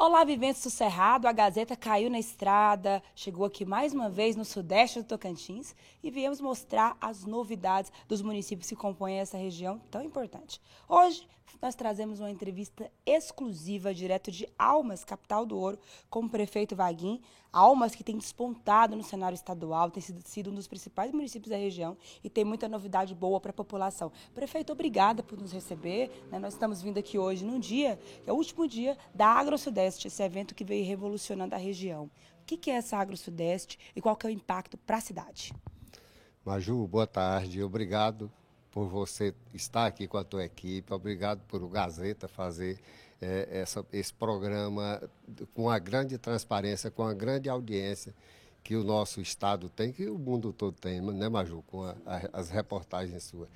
Olá, viventes do Cerrado, a Gazeta caiu na estrada, chegou aqui mais uma vez no sudeste do Tocantins e viemos mostrar as novidades dos municípios que compõem essa região tão importante. Hoje, nós trazemos uma entrevista exclusiva direto de Almas, capital do Ouro, com o prefeito Vaguim. Almas que tem despontado no cenário estadual, tem sido, sido um dos principais municípios da região e tem muita novidade boa para a população. Prefeito, obrigada por nos receber. Né? Nós estamos vindo aqui hoje num dia, que é o último dia da Agro Sudeste, esse evento que veio revolucionando a região. O que, que é essa Agro Sudeste e qual que é o impacto para a cidade? Maju, boa tarde. Obrigado por você estar aqui com a tua equipe, obrigado por o Gazeta fazer é, essa, esse programa com a grande transparência, com a grande audiência que o nosso estado tem, que o mundo todo tem, né, Maju, com a, a, as reportagens suas.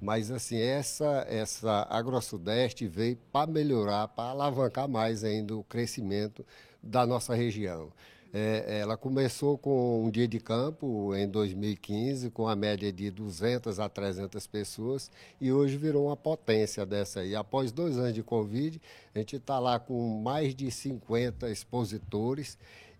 Mas, assim, essa, essa AgroSudeste veio para melhorar, para alavancar mais ainda o crescimento da nossa região. É, ela começou com um dia de campo em 2015, com a média de 200 a 300 pessoas, e hoje virou uma potência dessa aí. Após dois anos de Covid, a gente está lá com mais de 50 expositores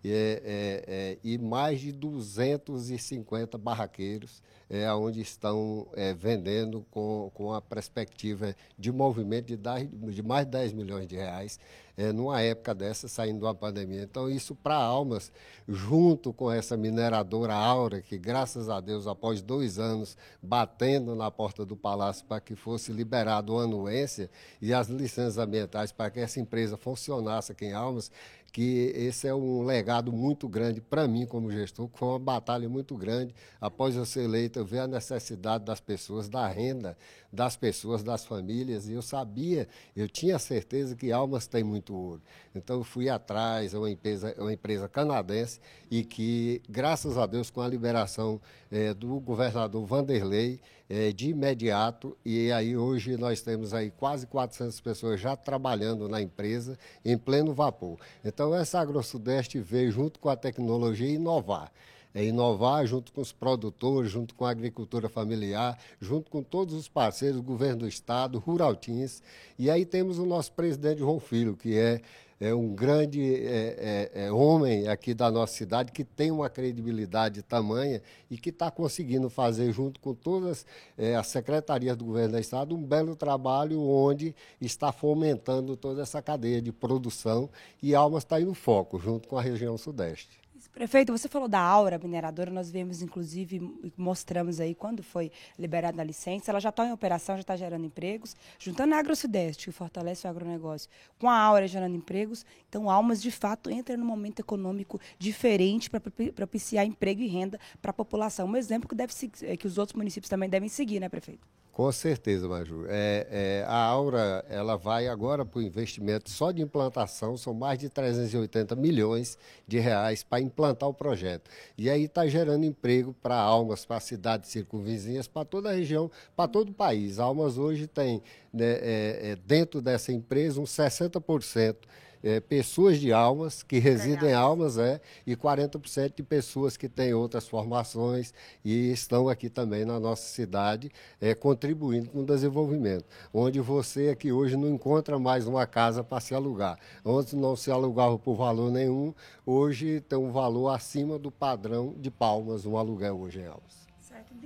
é, é, é, e mais de 250 barraqueiros, é, onde estão é, vendendo com, com a perspectiva de movimento de, 10, de mais de 10 milhões de reais, é, numa época dessa, saindo de uma pandemia. Então, isso para Almas, junto com essa mineradora Aura, que graças a Deus, após dois anos batendo na porta do Palácio para que fosse liberado a anuência e as licenças ambientais para que essa empresa funcionasse aqui em Almas, que esse é um legado muito grande para mim como gestor, foi uma batalha muito grande. Após eu ser eleito, eu ver a necessidade das pessoas, da renda das pessoas, das famílias, e eu sabia, eu tinha certeza que Almas tem muito ouro. Então eu fui atrás, é uma empresa, é uma empresa canadense e que, graças a Deus, com a liberação é, do governador Vanderlei, é, de imediato, e aí hoje nós temos aí quase 400 pessoas já trabalhando na empresa em pleno vapor. Então essa AgroSudeste veio junto com a tecnologia inovar é inovar junto com os produtores, junto com a agricultura familiar, junto com todos os parceiros, governo do estado, Ruraltins. E aí temos o nosso presidente João Filho, que é, é um grande é, é, é homem aqui da nossa cidade, que tem uma credibilidade tamanha e que está conseguindo fazer, junto com todas é, as secretarias do governo do estado, um belo trabalho onde está fomentando toda essa cadeia de produção e Almas está aí no foco, junto com a região sudeste. Prefeito, você falou da Aura mineradora, nós vemos, inclusive, mostramos aí quando foi liberada a licença, ela já está em operação, já está gerando empregos, juntando a AgroSudeste, que fortalece o agronegócio, com a Aura gerando empregos, então Almas, de fato, entra num momento econômico diferente para propiciar emprego e renda para a população. Um exemplo que, deve, é, que os outros municípios também devem seguir, né, prefeito? Com certeza, Maju. É, é, a Aura ela vai agora para o investimento só de implantação, são mais de 380 milhões de reais para implantar o projeto. E aí está gerando emprego para Almas, para cidades circunvizinhas, para toda a região, para todo o país. Almas hoje tem, né, é, é dentro dessa empresa, uns 60% é, pessoas de almas, que residem em almas, é, e 40% de pessoas que têm outras formações e estão aqui também na nossa cidade, é, contribuindo com o desenvolvimento. Onde você aqui hoje não encontra mais uma casa para se alugar. Antes não se alugava por valor nenhum, hoje tem um valor acima do padrão de palmas, um aluguel hoje em Almas.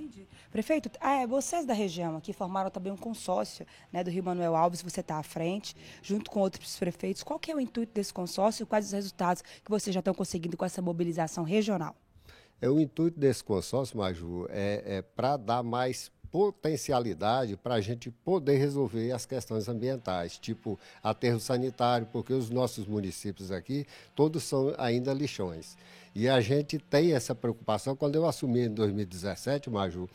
Entendi. Prefeito, ah, é, vocês da região aqui formaram também um consórcio né, do Rio Manuel Alves, você está à frente, junto com outros prefeitos. Qual que é o intuito desse consórcio e quais os resultados que vocês já estão conseguindo com essa mobilização regional? É, o intuito desse consórcio, Maju, é, é para dar mais potencialidade para a gente poder resolver as questões ambientais, tipo aterro sanitário, porque os nossos municípios aqui todos são ainda lixões. E a gente tem essa preocupação. Quando eu assumi em 2017, Maju,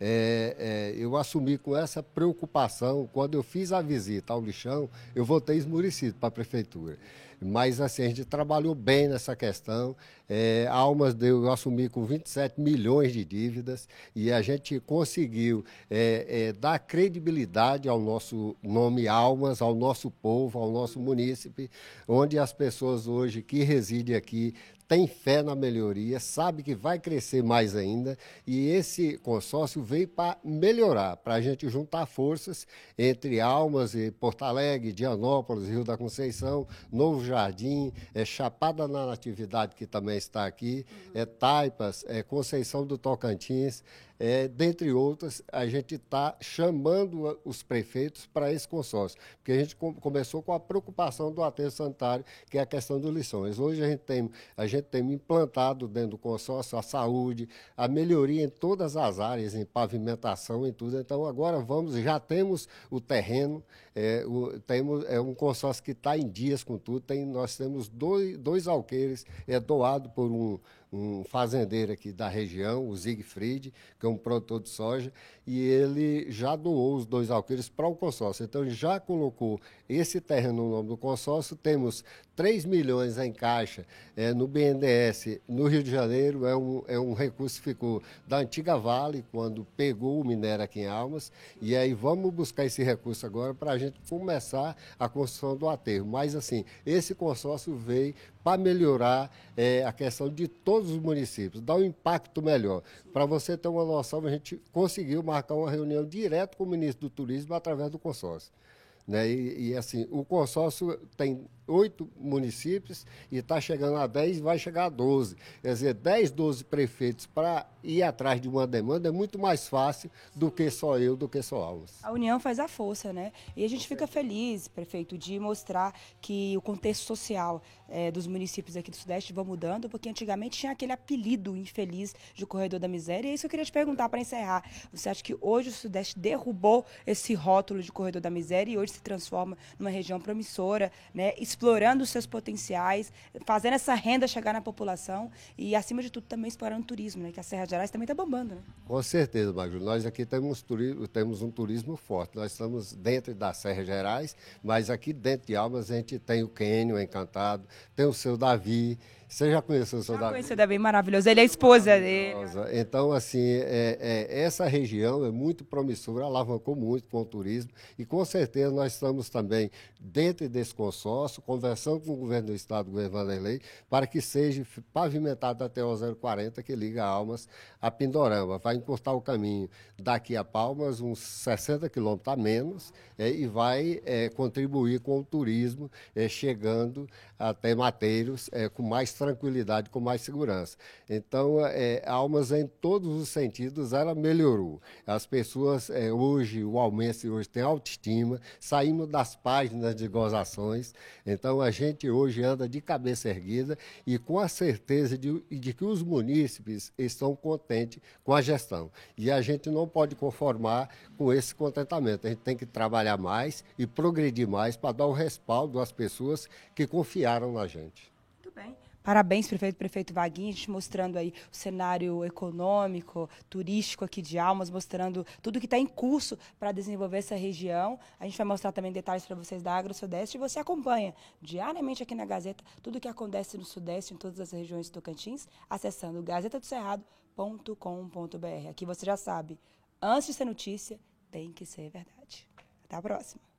é, é, eu assumi com essa preocupação. Quando eu fiz a visita ao lixão, eu voltei esmurecido para a prefeitura. Mas assim, a gente trabalhou bem nessa questão. É, Almas deu, eu assumi com 27 milhões de dívidas e a gente conseguiu é, é, dar credibilidade ao nosso nome Almas, ao nosso povo, ao nosso munícipe, onde as pessoas hoje que residem aqui tem fé na melhoria, sabe que vai crescer mais ainda e esse consórcio veio para melhorar, para a gente juntar forças entre Almas e Porto Alegre, Dianópolis, Rio da Conceição, Novo Jardim, é Chapada na Natividade, que também está aqui, uhum. é Taipas, é Conceição do Tocantins, é, dentre outras, a gente está chamando os prefeitos para esse consórcio, porque a gente com, começou com a preocupação do aterro sanitário, que é a questão dos lições. Hoje a gente tem, a gente tem implantado dentro do consórcio a saúde, a melhoria em todas as áreas, em pavimentação, em tudo. Então agora vamos, já temos o terreno, é, o, temos, é um consórcio que está em dias com tudo. Tem, nós temos dois, dois alqueires é, doado por um um fazendeiro aqui da região, o Siegfried, que é um produtor de soja, e ele já doou os dois alqueires para o consórcio. Então, já colocou esse terreno no nome do consórcio. Temos 3 milhões em caixa é, no BNDES no Rio de Janeiro. É um, é um recurso que ficou da antiga Vale, quando pegou o minério aqui em Almas. E aí vamos buscar esse recurso agora para a gente começar a construção do aterro. Mas, assim, esse consórcio veio para melhorar é, a questão de todos os municípios, dar um impacto melhor. Para você ter uma noção, a gente conseguiu marcar uma reunião direto com o ministro do Turismo através do consórcio. Né? E, e, assim, o consórcio tem oito municípios e está chegando a 10 e vai chegar a 12. Quer dizer, 10, 12 prefeitos para ir atrás de uma demanda é muito mais fácil do que só eu, do que só Alves. A união faz a força, né? E a gente fica feliz, prefeito, de mostrar que o contexto social é, dos municípios aqui do Sudeste vão mudando, porque antigamente tinha aquele apelido infeliz de corredor da miséria. E é isso que eu queria te perguntar para encerrar. Você acha que hoje o Sudeste derrubou esse rótulo de corredor da miséria e hoje se transforma numa região promissora, né? explorando os seus potenciais, fazendo essa renda chegar na população e, acima de tudo, também explorando o turismo, né? que a Serra Gerais também está bombando. Né? Com certeza, Magro. Nós aqui temos, turismo, temos um turismo forte. Nós estamos dentro da Serra Gerais, mas aqui dentro de Almas a gente tem o Quênio Encantado, tem o seu Davi, você já conheceu o seu Davi? Conheci o Davi, maravilhoso. Ele é a esposa dele. Então, assim, é, é, essa região é muito promissora, alavancou muito com o turismo e com certeza nós estamos também dentro desse consórcio, conversando com o governo do estado, o governo Vanderlei, para que seja pavimentado até o 040 que liga Almas a Pindorama. Vai encurtar o caminho daqui a Palmas uns 60 quilômetros a menos é, e vai é, contribuir com o turismo, é, chegando até Mateiros é, com mais tranquilidade, com mais segurança. Então, é, Almas, em todos os sentidos, ela melhorou. As pessoas, é, hoje, o Almense hoje tem autoestima, saímos das páginas de gozações. Então, a gente hoje anda de cabeça erguida e com a certeza de, de que os munícipes estão contentes com a gestão. E a gente não pode conformar com esse contentamento. A gente tem que trabalhar mais e progredir mais para dar o respaldo às pessoas que confiaram na gente. Muito bem. Parabéns, prefeito, prefeito Vaguinho, a gente mostrando aí o cenário econômico, turístico aqui de Almas, mostrando tudo que está em curso para desenvolver essa região. A gente vai mostrar também detalhes para vocês da Agro Sudeste e você acompanha diariamente aqui na Gazeta tudo o que acontece no Sudeste, em todas as regiões do Tocantins, acessando gazetadocerrado.com.br. Aqui você já sabe, antes de ser notícia, tem que ser verdade. Até a próxima.